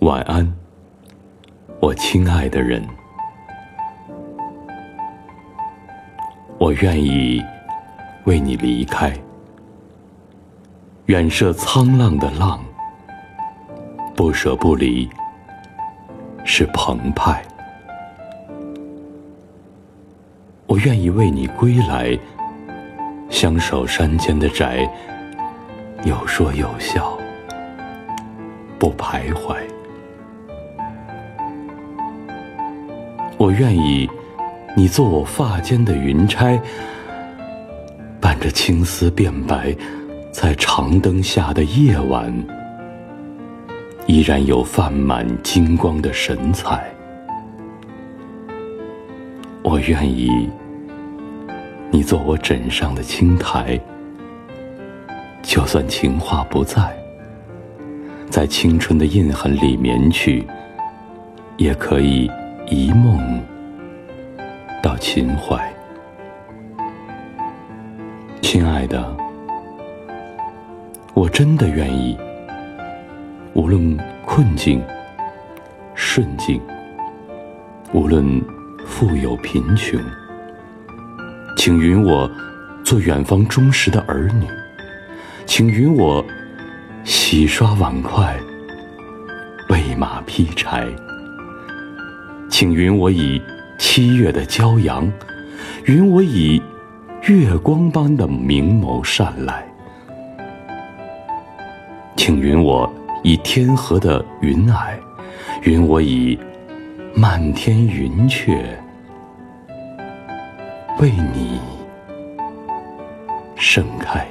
晚安，我亲爱的人。我愿意为你离开，远涉沧浪的浪，不舍不离是澎湃。我愿意为你归来，相守山间的宅，有说有笑，不徘徊。我愿意。你做我发间的云钗，伴着青丝变白，在长灯下的夜晚，依然有泛满金光的神采。我愿意你做我枕上的青苔，就算情话不在，在青春的印痕里眠去，也可以一梦。到秦淮，亲爱的，我真的愿意。无论困境、顺境，无论富有贫穷，请允我做远方忠实的儿女，请允我洗刷碗筷、喂马劈柴，请允我以。七月的骄阳，允我以月光般的明眸善睐；请允我以天河的云霭，允我以漫天云雀，为你盛开。